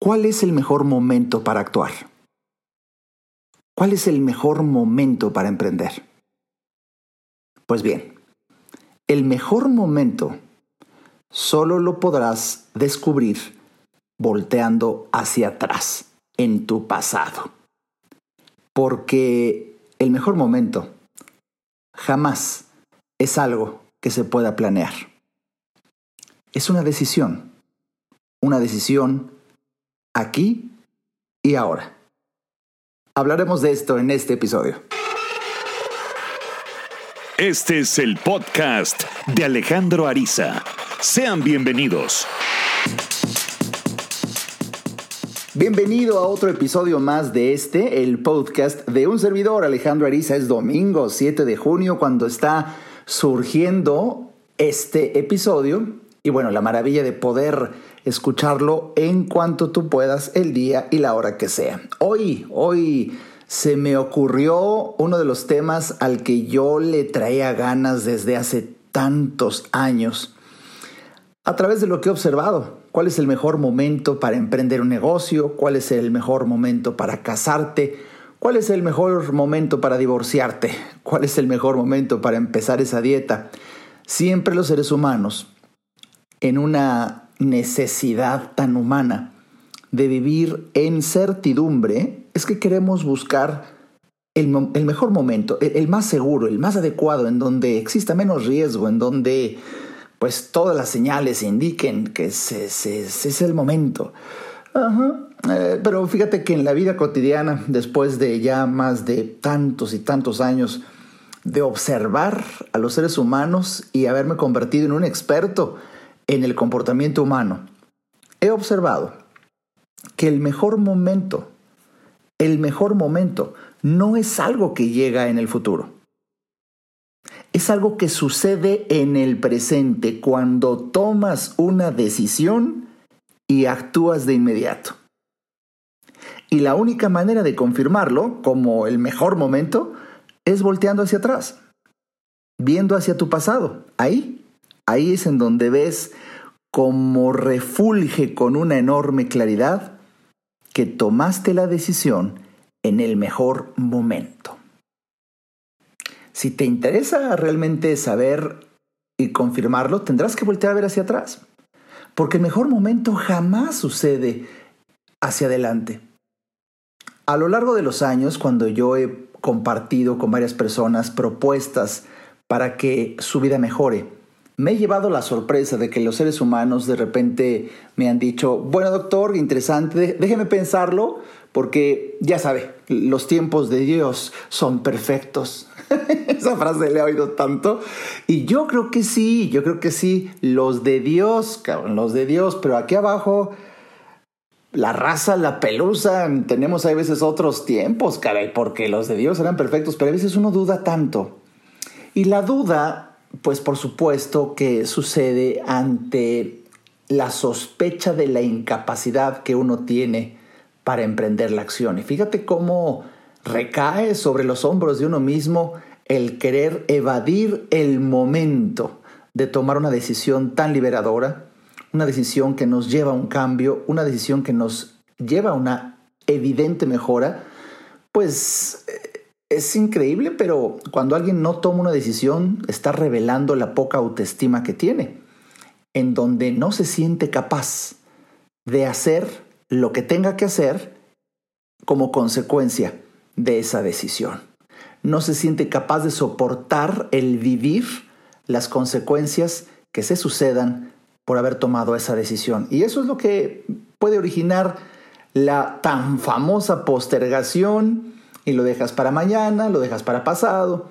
¿cuál es el mejor momento para actuar? ¿Cuál es el mejor momento para emprender? Pues bien, el mejor momento solo lo podrás descubrir volteando hacia atrás, en tu pasado. Porque el mejor momento jamás es algo que se pueda planear. Es una decisión, una decisión aquí y ahora. Hablaremos de esto en este episodio. Este es el podcast de Alejandro Ariza. Sean bienvenidos. Bienvenido a otro episodio más de este, el podcast de un servidor, Alejandro Ariza. Es domingo 7 de junio cuando está surgiendo este episodio. Y bueno, la maravilla de poder escucharlo en cuanto tú puedas, el día y la hora que sea. Hoy, hoy se me ocurrió uno de los temas al que yo le traía ganas desde hace tantos años. A través de lo que he observado, cuál es el mejor momento para emprender un negocio, cuál es el mejor momento para casarte, cuál es el mejor momento para divorciarte, cuál es el mejor momento para empezar esa dieta. Siempre los seres humanos, en una necesidad tan humana de vivir en certidumbre, es que queremos buscar el, mejor momento, el más seguro, el más adecuado, en donde exista menos riesgo, en donde pues todas las señales indiquen que es el momento. Eh, pero fíjate que en la vida cotidiana, después de ya más de tantos y tantos años de observar a los seres humanos y haberme convertido en un experto en el comportamiento humano, he observado que el mejor momento, el mejor momento, no es algo que llega en el futuro es algo que sucede en el presente cuando tomas una decisión y actúas de inmediato. Y la única manera de confirmarlo como el mejor momento es volteando hacia atrás, viendo hacia tu pasado. Ahí, ahí es en donde ves como refulge con una enorme claridad que tomaste la decisión en el mejor momento. Si te interesa realmente saber y confirmarlo, tendrás que voltear a ver hacia atrás. Porque el mejor momento jamás sucede hacia adelante. A lo largo de los años, cuando yo he compartido con varias personas propuestas para que su vida mejore, me he llevado la sorpresa de que los seres humanos de repente me han dicho, bueno doctor, interesante, déjeme pensarlo, porque ya sabe, los tiempos de Dios son perfectos. Esa frase le he oído tanto. Y yo creo que sí, yo creo que sí. Los de Dios, los de Dios. Pero aquí abajo, la raza, la pelusa, tenemos a veces otros tiempos, caray, porque los de Dios eran perfectos, pero a veces uno duda tanto. Y la duda, pues por supuesto que sucede ante la sospecha de la incapacidad que uno tiene para emprender la acción. Y fíjate cómo recae sobre los hombros de uno mismo el querer evadir el momento de tomar una decisión tan liberadora, una decisión que nos lleva a un cambio, una decisión que nos lleva a una evidente mejora, pues es increíble, pero cuando alguien no toma una decisión, está revelando la poca autoestima que tiene, en donde no se siente capaz de hacer lo que tenga que hacer como consecuencia de esa decisión. No se siente capaz de soportar el vivir las consecuencias que se sucedan por haber tomado esa decisión. Y eso es lo que puede originar la tan famosa postergación y lo dejas para mañana, lo dejas para pasado.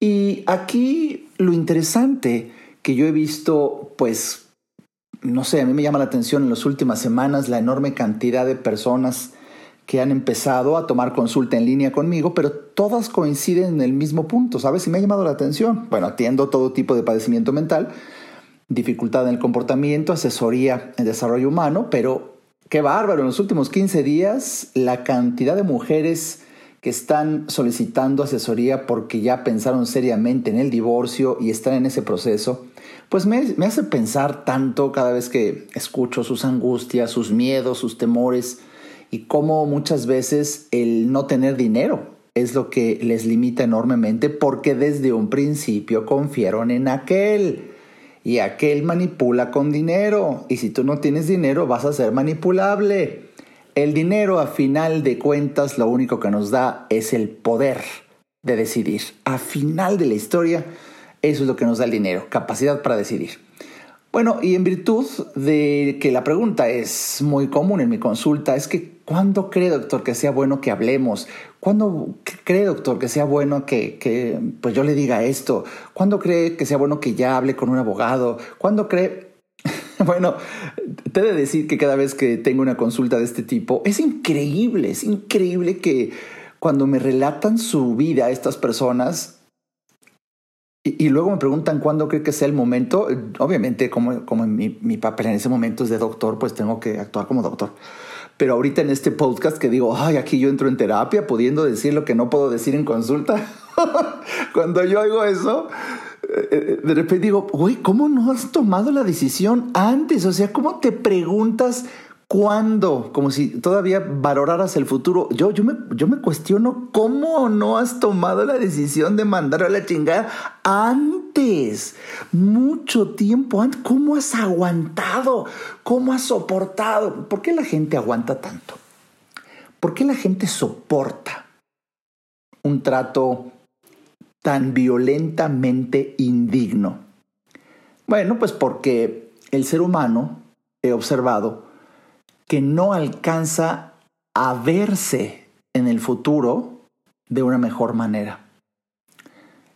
Y aquí lo interesante que yo he visto, pues, no sé, a mí me llama la atención en las últimas semanas la enorme cantidad de personas que han empezado a tomar consulta en línea conmigo, pero todas coinciden en el mismo punto, ¿sabes? Y me ha llamado la atención. Bueno, atiendo todo tipo de padecimiento mental, dificultad en el comportamiento, asesoría en desarrollo humano, pero qué bárbaro, en los últimos 15 días la cantidad de mujeres que están solicitando asesoría porque ya pensaron seriamente en el divorcio y están en ese proceso, pues me, hace pensar tanto cada vez que escucho sus angustias, sus miedos, sus temores y cómo muchas veces el no tener dinero es lo que les limita enormemente porque desde un principio confiaron en aquel y aquel manipula con dinero y si tú no tienes dinero vas a ser manipulable. El dinero a final de cuentas lo único que nos da es el poder de decidir. A final de la historia eso es lo que nos da el dinero, capacidad para decidir. Bueno, y en virtud de que la pregunta es muy común en mi consulta, es que ¿cuándo cree, doctor, que sea bueno que hablemos? ¿Cuándo cree, doctor, que sea bueno que, que pues yo le diga esto? ¿Cuándo cree que sea bueno que ya hable con un abogado? ¿Cuándo cree bueno, te he de decir que cada vez que tengo una consulta de este tipo, es increíble, es increíble que cuando me relatan su vida estas personas, y, luego me preguntan cuándo cree que sea el momento. Obviamente, como, como mi, mi, papel en ese momento es de doctor, pues tengo que actuar como doctor. Pero ahorita en este podcast que digo, ay, aquí yo entro en terapia pudiendo decir lo que no puedo decir en consulta. Cuando yo hago eso, de repente digo, güey, ¿cómo no has tomado la decisión antes? O sea, ¿cómo te preguntas cuándo? Como si todavía valoraras el futuro. Yo, yo, me, yo me cuestiono cómo no has tomado la decisión de mandar a la chingada antes. Mucho tiempo antes. ¿Cómo has aguantado? ¿Cómo has soportado? ¿Por qué la gente aguanta tanto? ¿Por qué la gente soporta un trato tan violentamente indigno? Bueno, pues porque el ser humano, he observado, que no alcanza a verse en el futuro de una mejor manera.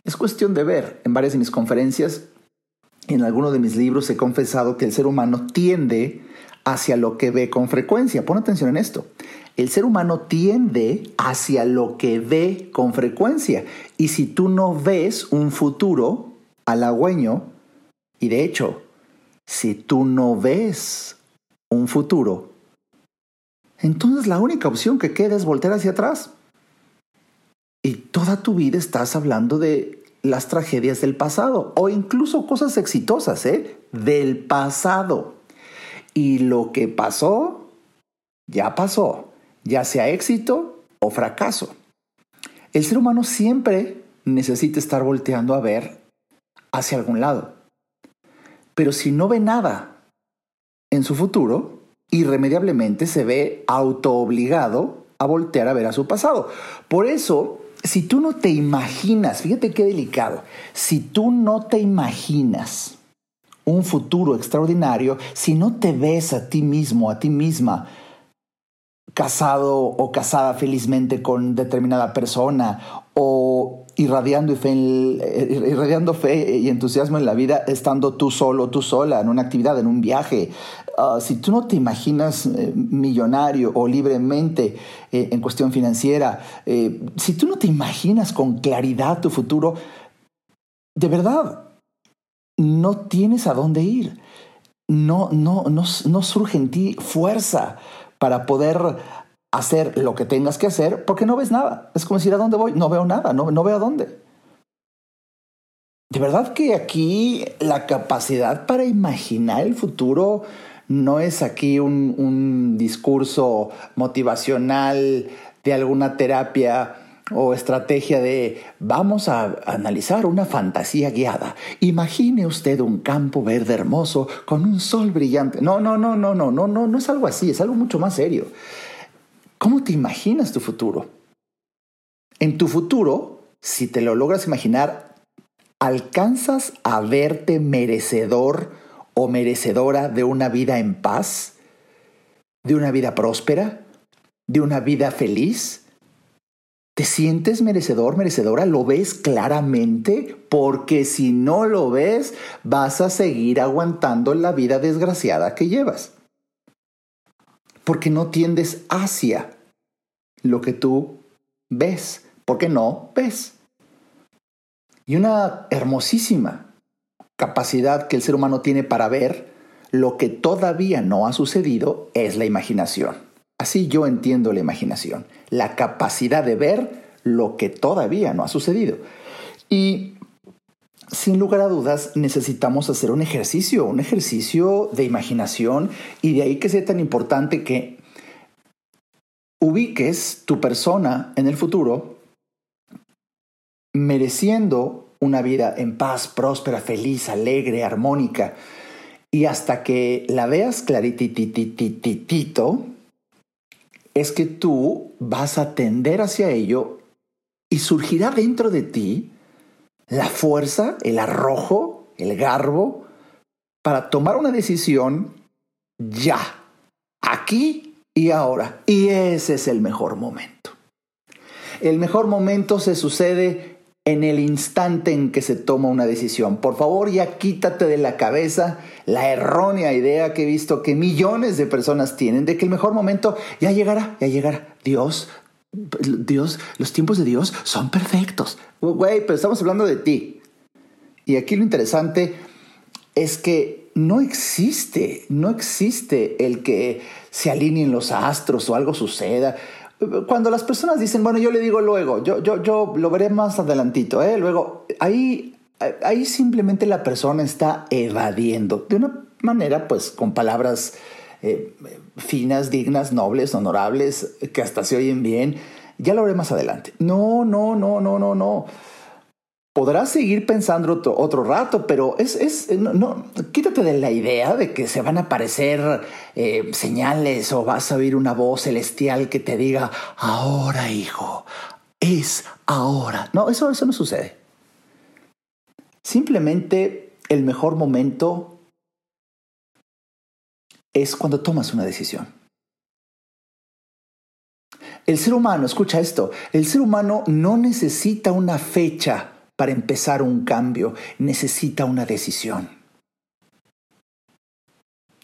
Es cuestión de ver. En varias de mis conferencias, en algunos de mis libros he confesado que el ser humano tiende hacia lo que ve con frecuencia. Pon atención en esto. El ser humano tiende hacia lo que ve con frecuencia. Y si tú no ves un futuro halagüeño, y de hecho, si tú no ves un futuro, entonces la única opción que queda es voltear hacia atrás. Y toda tu vida estás hablando de las tragedias del pasado o incluso cosas exitosas, ¿eh? Del pasado. Y lo que pasó, ya pasó, ya sea éxito o fracaso. El ser humano siempre necesita estar volteando a ver hacia algún lado. Pero si no ve nada en su futuro, irremediablemente se ve autoobligado a voltear a ver a su pasado. Por eso, si tú no te imaginas, fíjate qué delicado, si tú no te imaginas un futuro extraordinario, si no te ves a ti mismo, a ti misma, casado o casada felizmente con determinada persona o irradiando fe, eh, irradiando fe y entusiasmo en la vida estando tú solo, tú sola, en una actividad, en un viaje. Ah, si tú no te imaginas eh, millonario o libremente eh, en cuestión financiera, si tú no te imaginas con claridad tu futuro, de verdad, no tienes a dónde ir. No, no, no, no surge en ti fuerza para poder hacer lo que tengas que hacer porque no ves nada. Es como decir, ¿a dónde voy? No veo nada, no, no veo a dónde. De verdad que aquí la capacidad para imaginar el futuro no es aquí un, un discurso motivacional de alguna terapia o estrategia de vamos a analizar una fantasía guiada. Imagine usted un campo verde hermoso con un sol brillante. No, no, no, no, no, no, no, no es algo así, es algo mucho más serio. ¿Cómo te imaginas tu futuro? En tu futuro, si te lo logras imaginar, ¿alcanzas a verte merecedor o merecedora de una vida en paz? ¿De una vida próspera? ¿De una vida feliz? ¿Te sientes merecedor, merecedora? ¿Lo ves claramente? Porque si no lo ves, vas a seguir aguantando la vida desgraciada que llevas porque no tiendes hacia lo que tú ves, porque no ves. Y una hermosísima capacidad que el ser humano tiene para ver lo que todavía no ha sucedido es la imaginación. Así yo entiendo la imaginación, la capacidad de ver lo que todavía no ha sucedido. Y sin lugar a dudas necesitamos hacer un ejercicio, un ejercicio de imaginación y de ahí que sea tan importante que ubiques tu persona en el futuro mereciendo una vida en paz, próspera, feliz, alegre, armónica. Y hasta que la veas clarititititito, es que tú vas a tender hacia ello y surgirá dentro de ti la fuerza, el arrojo, el garbo para tomar una decisión ya, aquí y ahora. Y ese es el mejor momento. El mejor momento se sucede en el instante en que se toma una decisión. Por favor, ya quítate de la cabeza la errónea idea que he visto que millones de personas tienen de que el mejor momento ya llegará, ya llegará. Dios, Dios, los tiempos de Dios son perfectos. Güey, pero estamos hablando de ti. Y aquí lo interesante es que no existe, no existe el que se alineen los astros o algo suceda cuando las personas dicen, bueno, yo le digo luego, yo, yo, yo lo veré más adelantito, ¿eh? luego, ahí, ahí simplemente la persona está evadiendo de una manera, pues, con palabras eh, finas, dignas, nobles, honorables, que hasta se oyen bien. Ya lo veré más adelante. No, no, no, no, no, no podrás seguir pensando otro, rato, pero es, es no, quítate de la idea de que se van a aparecer eh, señales o vas a oír una voz celestial que te diga, ahora hijo, es ahora. No, eso, eso no sucede. Simplemente el mejor momento es cuando tomas una decisión. El ser humano, escucha esto, el ser humano no necesita una fecha para empezar un cambio necesita una decisión.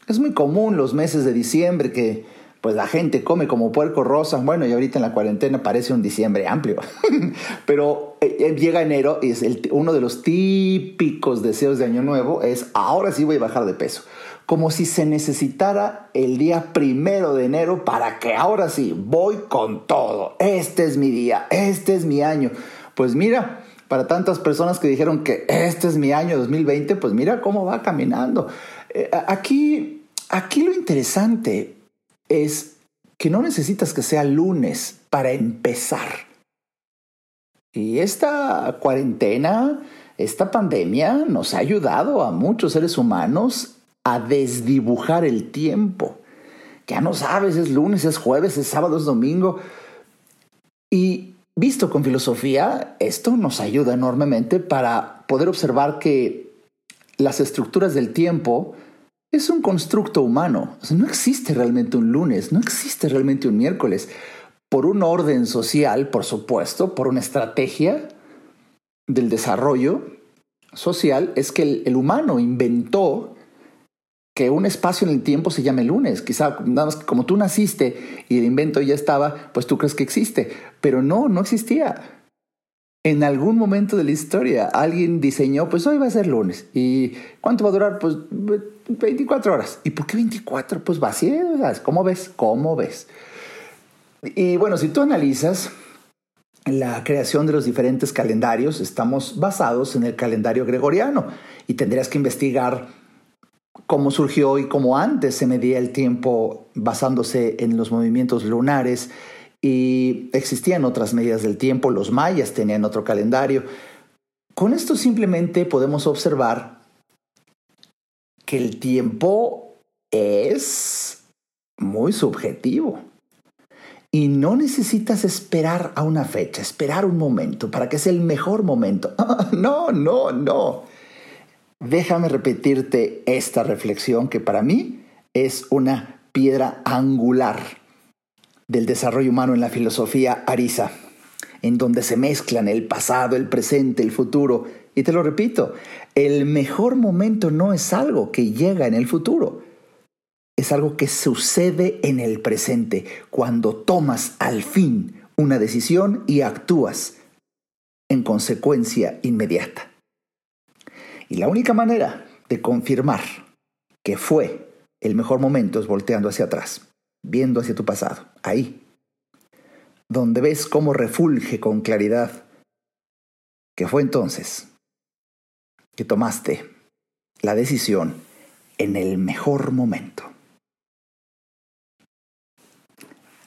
Es muy común los meses de diciembre que pues la gente come como puerco rosa. Bueno, y ahorita en la cuarentena parece un diciembre amplio. Pero eh, eh, llega enero y es uno de los típicos deseos de Año Nuevo es ahora sí voy a bajar de peso. Como si se necesitara el día primero de enero para que ahora sí voy con todo. Este es mi día, este es mi año. Pues mira, para tantas personas que dijeron que este es mi año 2020, pues mira cómo va caminando. Eh, aquí, aquí lo interesante es que no necesitas que sea lunes para empezar. Y esta cuarentena, esta pandemia nos ha ayudado a muchos seres humanos a desdibujar el tiempo. Ya no sabes, es lunes, es jueves, es sábado, es domingo. Y Visto con filosofía, esto nos ayuda enormemente para poder observar que las estructuras del tiempo es un constructo humano. no existe realmente un lunes, no existe realmente un miércoles. Por un orden social, por supuesto, por una estrategia del desarrollo social, es que el humano inventó que un espacio en el tiempo se llame lunes. Quizá nada más que como tú naciste y el invento ya estaba, pues tú crees que existe. Pero no, no existía. En algún momento de la historia alguien diseñó, pues hoy va a ser lunes. ¿Y cuánto va a durar? Pues 24 horas. ¿Y por qué 24? Pues vacío, ¿cómo ves? ¿Cómo ves? Y bueno, si tú analizas la creación de los diferentes calendarios, estamos basados en el calendario gregoriano y tendrías que investigar cómo surgió y cómo antes se medía el tiempo basándose en los movimientos lunares y existían otras medidas del tiempo, los mayas tenían otro calendario. Con esto simplemente podemos observar que el tiempo es muy subjetivo. Y no necesitas esperar a una fecha, esperar un momento para que sea el mejor momento. no, no, no. Déjame repetirte esta reflexión que para mí es una piedra angular del desarrollo humano en la filosofía arisa, en donde se mezclan el pasado, el presente, el futuro. Y te lo repito, el mejor momento no es algo que llega en el futuro, es algo que sucede en el presente, cuando tomas al fin una decisión y actúas en consecuencia inmediata. Y la única manera de confirmar que fue el mejor momento es volteando hacia atrás. viendo hacia tu pasado, ahí, donde ves cómo refulge con claridad que fue entonces que tomaste la decisión en el mejor momento.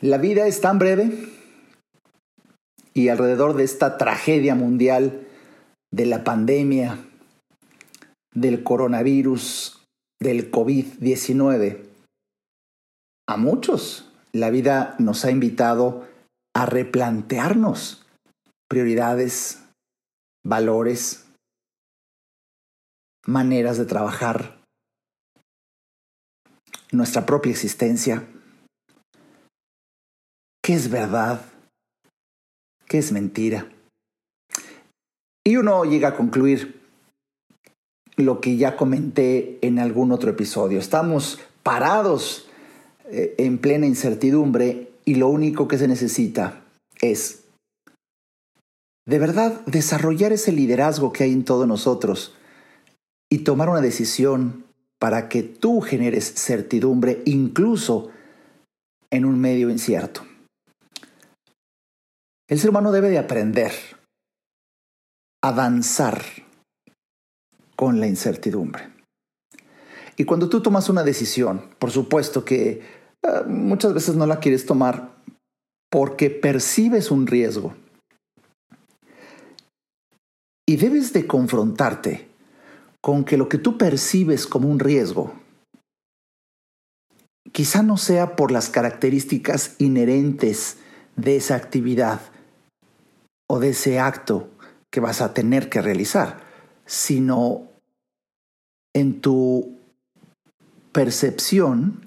La vida es tan breve y alrededor de esta tragedia mundial de la pandemia, del coronavirus, del COVID-19, a muchos la vida nos ha invitado a replantearnos prioridades, valores, maneras de trabajar, nuestra propia existencia, qué es verdad, qué es mentira. Y uno llega a concluir lo que ya comenté en algún otro episodio. Estamos parados eh, en plena incertidumbre y lo único que se necesita es de verdad desarrollar ese liderazgo que hay en todos nosotros y tomar una decisión para que tú generes certidumbre incluso en un medio incierto. El ser humano debe de aprender a danzar con la incertidumbre. Y cuando tú tomas una decisión, por supuesto que eh, muchas veces no la quieres tomar porque percibes un riesgo y debes de confrontarte con que lo que tú percibes como un riesgo quizá no sea por las características inherentes de esa actividad o de ese acto que vas a tener que realizar, sino en tu percepción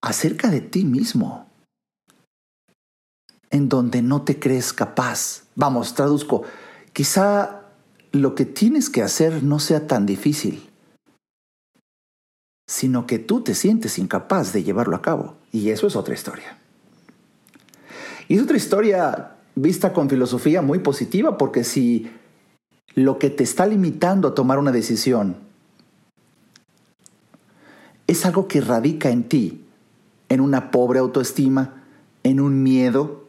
acerca de ti mismo, en donde no te crees capaz. Vamos, traduzco, Quizá lo que tienes que hacer no sea tan difícil, sino que tú te sientes incapaz de llevarlo a cabo. Y eso es otra historia. Y es otra historia vista con filosofía muy positiva, porque si lo que te está limitando a tomar una decisión es algo que radica en ti, en una pobre autoestima, en un miedo,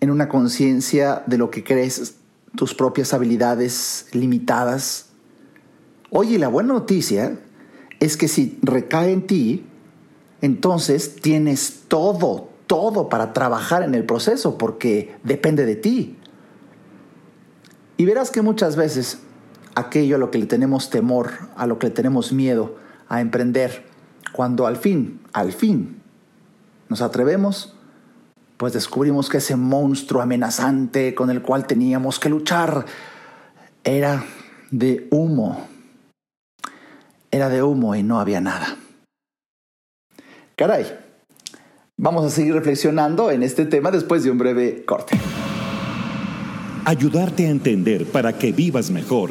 en una conciencia de lo que crees tus propias habilidades limitadas. Oye, la buena noticia es que si recae en ti, entonces tienes todo, todo para trabajar en el proceso porque depende de ti. Y verás que muchas veces aquello a lo que le tenemos temor, a lo que le tenemos miedo a emprender, cuando al fin, al fin nos atrevemos, pues descubrimos que ese monstruo amenazante con el cual teníamos que luchar era de humo. Era de humo y no había nada. Caray, vamos a seguir reflexionando en este tema después de un breve corte. Ayudarte a entender para que vivas mejor.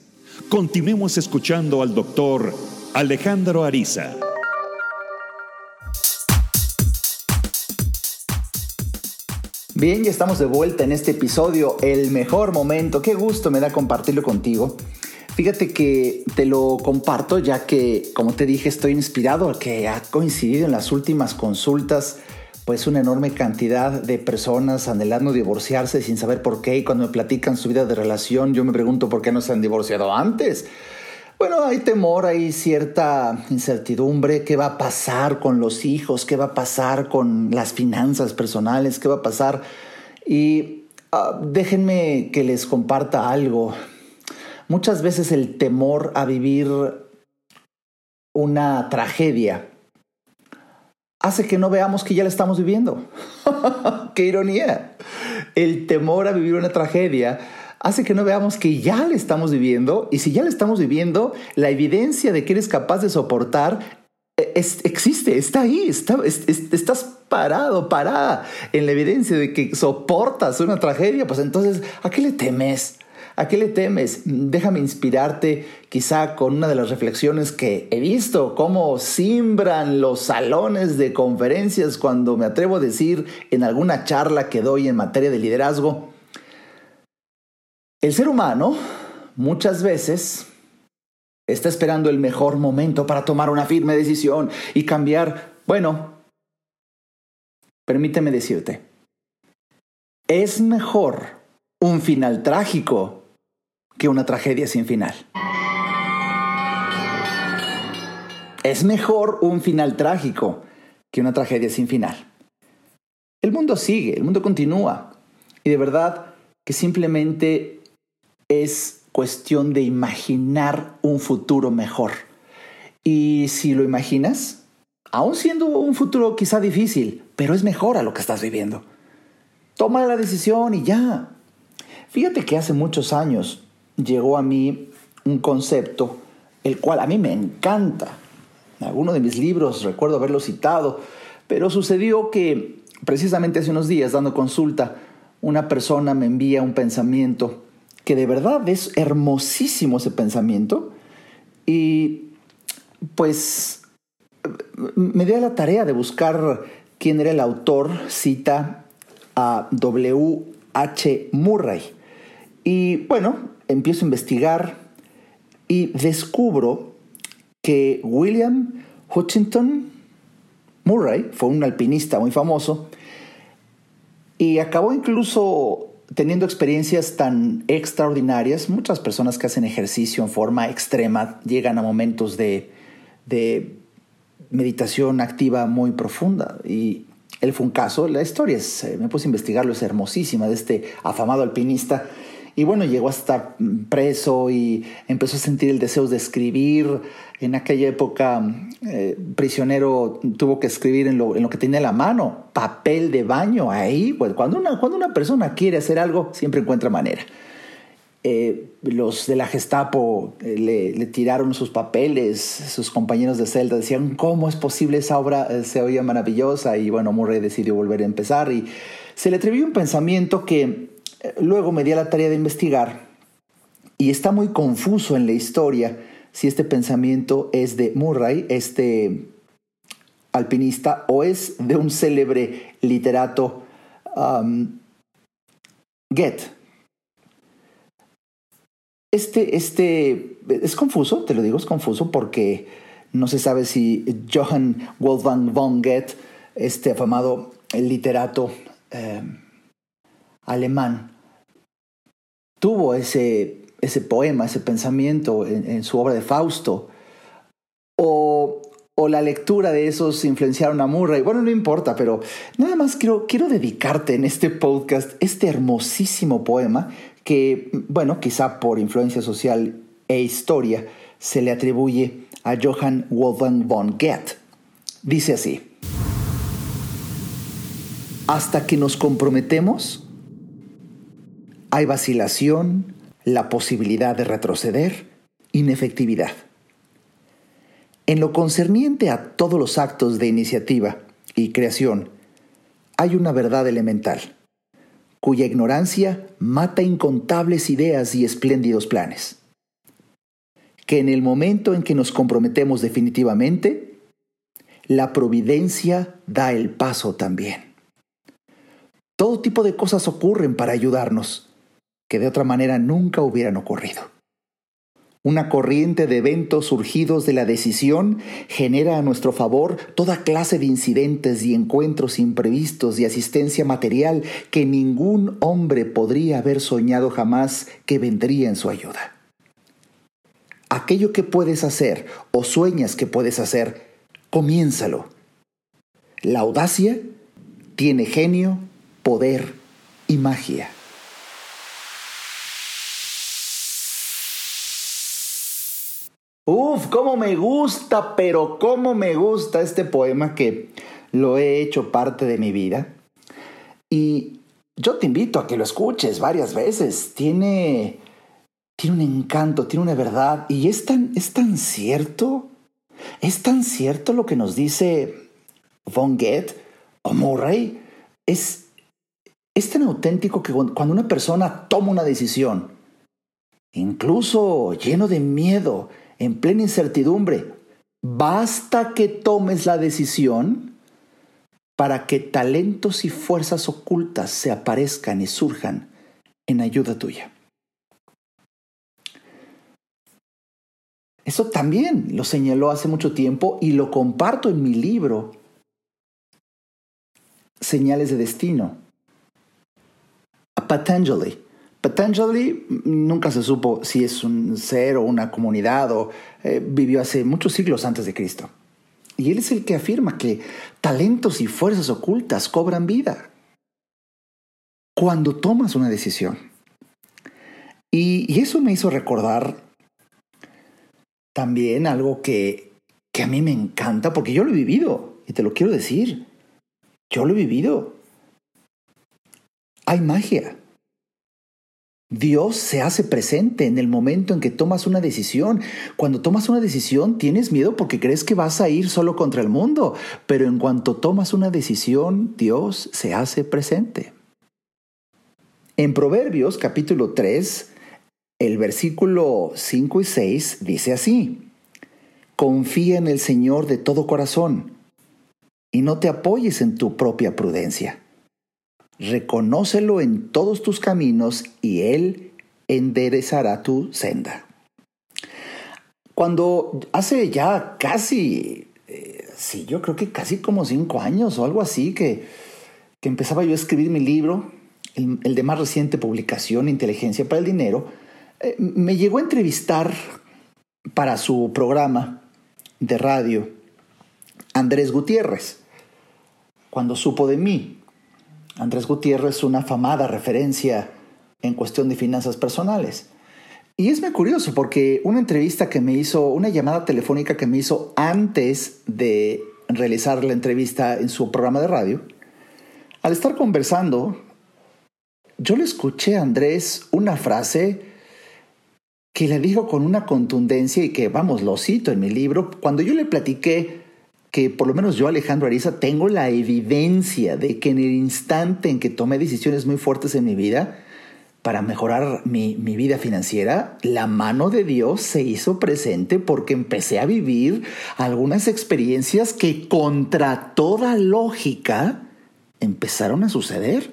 Continuemos escuchando al doctor Alejandro Ariza. Bien, ya estamos de vuelta en este episodio, el mejor momento. Qué gusto me da compartirlo contigo. Fíjate que te lo comparto ya que, como te dije, estoy inspirado que ha coincidido en las últimas consultas pues una enorme cantidad de personas anhelando divorciarse sin saber por qué y cuando me platican su vida de relación yo me pregunto por qué no se han divorciado antes. Bueno, hay temor, hay cierta incertidumbre, qué va a pasar con los hijos, qué va a pasar con las finanzas personales, qué va a pasar. Y uh, déjenme que les comparta algo. Muchas veces el temor a vivir una tragedia hace que no veamos que ya la estamos viviendo. ¡Qué ironía! El temor a vivir una tragedia hace que no veamos que ya la estamos viviendo y si ya la estamos viviendo, la evidencia de que eres capaz de soportar eh, existe, está ahí, estás parado, parada en la evidencia de que soportas una tragedia, pues entonces, ¿a qué le temes? ¿A qué le temes? Déjame inspirarte quizá con una de las reflexiones que he visto, cómo simbran los salones de conferencias cuando me atrevo a decir en alguna charla que doy en materia de liderazgo. El ser humano muchas veces está esperando el mejor momento para tomar una firme decisión y cambiar. Bueno, permíteme decirte, es mejor un final trágico que una tragedia sin final. Es mejor un final trágico que una tragedia sin final. El mundo sigue, el mundo continúa. Y de verdad que simplemente es cuestión de imaginar un futuro mejor. Y si lo imaginas, aún siendo un futuro quizá difícil, pero es mejor a lo que estás viviendo. Toma la decisión y ya. Fíjate que hace muchos años llegó a mí un concepto, el cual a mí me encanta. En alguno de mis libros recuerdo haberlo citado, pero sucedió que precisamente hace unos días, dando consulta, una persona me envía un pensamiento que de verdad es hermosísimo ese pensamiento y pues me dio la tarea de buscar quién era el autor, cita a W. H. Murray. Y bueno, empiezo a investigar y descubro que William Hutchinson Murray fue un alpinista muy famoso y acabó incluso teniendo experiencias tan extraordinarias. Muchas personas que hacen ejercicio en forma extrema llegan a momentos de, de meditación activa muy profunda y él fue un caso. La historia es, eh, me puse a investigarlo, es hermosísima de este afamado alpinista y bueno, llegó a estar preso y empezó a sentir el deseo de escribir. En aquella época, eh, prisionero tuvo que escribir en lo, en lo, que tenía en la mano, papel de baño ahí. Pues cuando una, cuando una persona quiere hacer algo, siempre encuentra manera. Eh, los de la Gestapo eh, le, tiraron sus papeles, sus compañeros de celda decían, ¿cómo es posible esa obra? se oía maravillosa y bueno, Murray decidió volver a empezar y se le atrevió un pensamiento que Luego me di a la tarea de investigar y está muy confuso en la historia si este pensamiento es de Murray, este alpinista, o es de un célebre literato um, Goethe. Este, este es confuso, te lo digo, es confuso porque no se sabe si Johann Wolfgang von Goethe, este afamado literato eh, alemán, tuvo ese, ese poema, ese pensamiento en, su obra de Fausto, o, o, la lectura de esos influenciaron a Murray. Bueno, no importa, pero nada más quiero, quiero dedicarte en este podcast este hermosísimo poema que, bueno, quizá por influencia social e historia, se le atribuye a Johann Wolfgang von Goethe. Dice así, hasta que nos comprometemos, hay vacilación, la posibilidad de retroceder, inefectividad. En lo concerniente a todos los actos de iniciativa y creación, hay una verdad elemental, cuya ignorancia mata incontables ideas y espléndidos planes. Que en el momento en que nos comprometemos definitivamente, la providencia da el paso también. Todo tipo de cosas ocurren para ayudarnos que de otra manera nunca hubieran ocurrido. Una corriente de eventos surgidos de la decisión genera a nuestro favor toda clase de incidentes y encuentros imprevistos y asistencia material que ningún hombre podría haber soñado jamás que vendría en su ayuda. aquello que puedes hacer o sueñas que puedes hacer, comiénzalo. La audacia tiene genio, poder y magia. Uf, cómo me gusta, pero cómo me gusta este poema que lo he hecho parte de mi vida. Y yo te invito a que lo escuches varias veces. Tiene, tiene un encanto, tiene una verdad. Y es tan, es tan cierto, es tan cierto lo que nos dice Von Goethe o Murray. Es, es tan auténtico que cuando una persona toma una decisión, incluso lleno de miedo, en plena incertidumbre, basta que tomes la decisión para que talentos y fuerzas ocultas se aparezcan y surjan en ayuda tuya. Eso también lo señaló hace mucho tiempo y lo comparto en mi libro, Señales de Destino. A Patanjali. Patanjali nunca se supo si es un ser o una comunidad o eh, vivió hace muchos siglos antes de Cristo. Y él es el que afirma que talentos y fuerzas ocultas cobran vida cuando tomas una decisión. Y, eso me hizo recordar también algo que, que a mí me encanta, porque yo lo he vivido, y te lo quiero decir. Yo lo he vivido. Hay magia. Dios se hace presente en el momento en que tomas una decisión. Cuando tomas una decisión tienes miedo porque crees que vas a ir solo contra el mundo, pero en cuanto tomas una decisión, Dios se hace presente. En Proverbios capítulo 3, el versículo 5 y 6 dice así, Confía en el Señor de todo corazón y no te apoyes en tu propia prudencia reconócelo en todos tus caminos y Él enderezará tu senda. Cuando hace ya casi, eh, sí, yo creo que casi como cinco años o algo así, que, que empezaba yo a escribir mi libro, el, de más reciente publicación, Inteligencia para el Dinero, eh, me llegó a entrevistar para su programa de radio Andrés Gutiérrez, cuando supo de mí. Andrés Gutiérrez es una afamada referencia en cuestión de finanzas personales. Y es muy curioso porque una entrevista que me hizo, una llamada telefónica que me hizo antes de realizar la entrevista en su programa de radio, al estar conversando, yo le escuché a Andrés una frase que le dijo con una contundencia y que, vamos, lo cito en mi libro, cuando yo le platiqué que por lo menos yo, Alejandro Ariza, tengo la evidencia de que en el instante en que tomé decisiones muy fuertes en mi vida para mejorar mi, mi, vida financiera, la mano de Dios se hizo presente porque empecé a vivir algunas experiencias que contra toda lógica empezaron a suceder.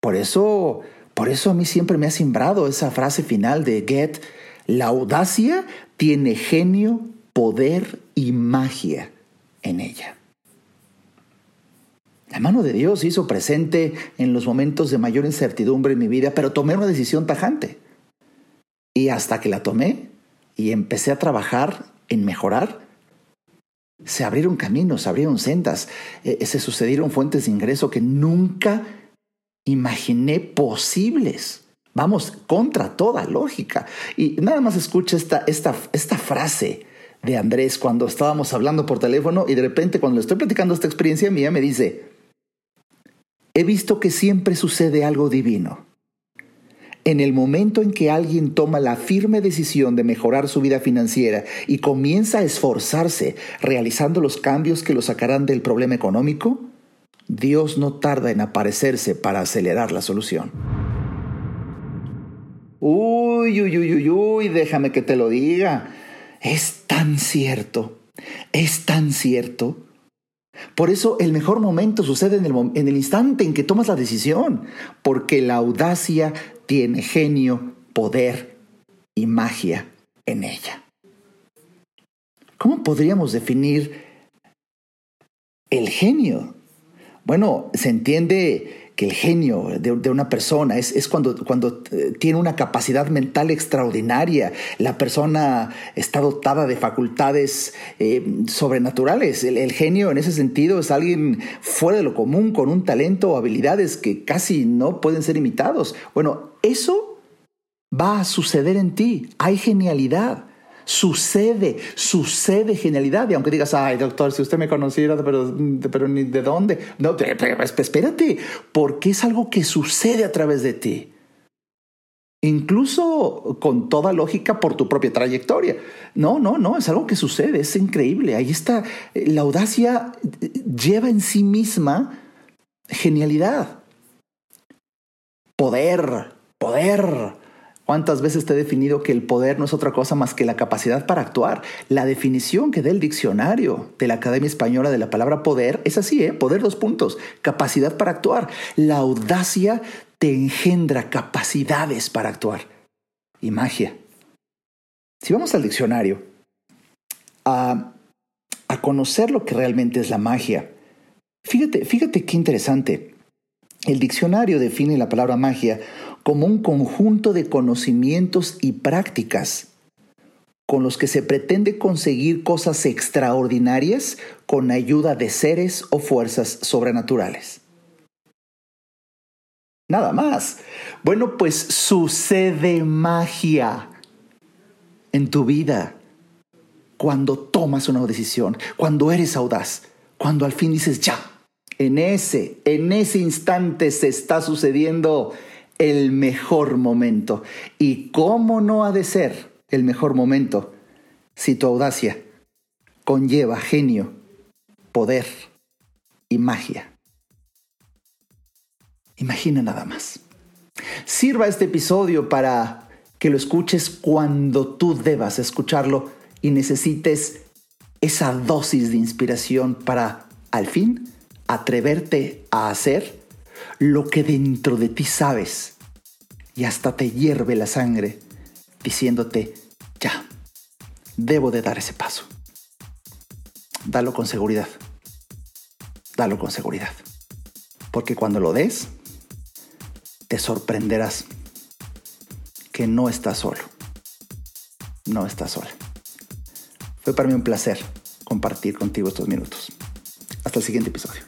Por eso, por eso a mí siempre me ha simbrado esa frase final de Get, la audacia tiene genio, poder y magia en ella. La mano de Dios hizo presente en los momentos de mayor incertidumbre en mi vida, pero tomé una decisión tajante. Y hasta que la tomé y empecé a trabajar en mejorar, se abrieron caminos, se abrieron sendas, eh, se sucedieron fuentes de ingreso que nunca imaginé posibles. Vamos, contra toda lógica. Y nada más escucha esta, esta, esta frase de Andrés cuando estábamos hablando por teléfono y de repente cuando le estoy platicando esta experiencia mía me dice, he visto que siempre sucede algo divino. En el momento en que alguien toma la firme decisión de mejorar su vida financiera y comienza a esforzarse realizando los cambios que lo sacarán del problema económico, Dios no tarda en aparecerse para acelerar la solución. Uy, uy, uy, uy, uy, déjame que te lo diga. Es tan cierto, es tan cierto. Por eso el mejor momento sucede en el, instante en que tomas la decisión, porque la audacia tiene genio, poder y magia en ella. ¿Cómo podríamos definir el genio? Bueno, se entiende que el genio de, una persona es, es, cuando, cuando eh, tiene una capacidad mental extraordinaria, la persona está dotada de facultades eh, sobrenaturales. El, el, genio en ese sentido es alguien fuera de lo común, con un talento o habilidades que casi no pueden ser imitados. Bueno, eso va a suceder en ti. Hay genialidad. Sucede, sucede genialidad. Y aunque digas, ay, doctor, si usted me conociera, pero, pero ni de dónde. No, pero, espérate, porque es algo que sucede a través de ti. Incluso con toda lógica por tu propia trayectoria. No, no, no, es algo que sucede, es increíble. Ahí está, la audacia lleva en sí misma genialidad, poder, poder, ¿Cuántas veces te he definido que el poder no es otra cosa más que la capacidad para actuar? La definición que da el diccionario de la Academia Española de la palabra poder es así, ¿eh? Poder dos puntos, capacidad para actuar. La audacia te engendra capacidades para actuar. Y magia. Si vamos al diccionario a, a conocer lo que realmente es la magia, fíjate, fíjate qué interesante. El diccionario define la palabra magia como un conjunto de conocimientos y prácticas con los que se pretende conseguir cosas extraordinarias con ayuda de seres o fuerzas sobrenaturales. Nada más. Bueno, pues sucede magia en tu vida cuando tomas una decisión, cuando eres audaz, cuando al fin dices ya. En ese, en ese instante se está sucediendo el mejor momento. ¿Y cómo no ha de ser el mejor momento si tu audacia conlleva genio, poder y magia? Imagina nada más. Sirva este episodio para que lo escuches cuando tú debas escucharlo y necesites esa dosis de inspiración para, al fin, atreverte a hacer lo que dentro de ti sabes y hasta te hierve la sangre diciéndote, ya, debo de dar ese paso. Dalo con seguridad. Dalo con seguridad. Porque cuando lo des, te sorprenderás que no estás solo. No estás sola. Fue para mí un placer compartir contigo estos minutos. Hasta el siguiente episodio.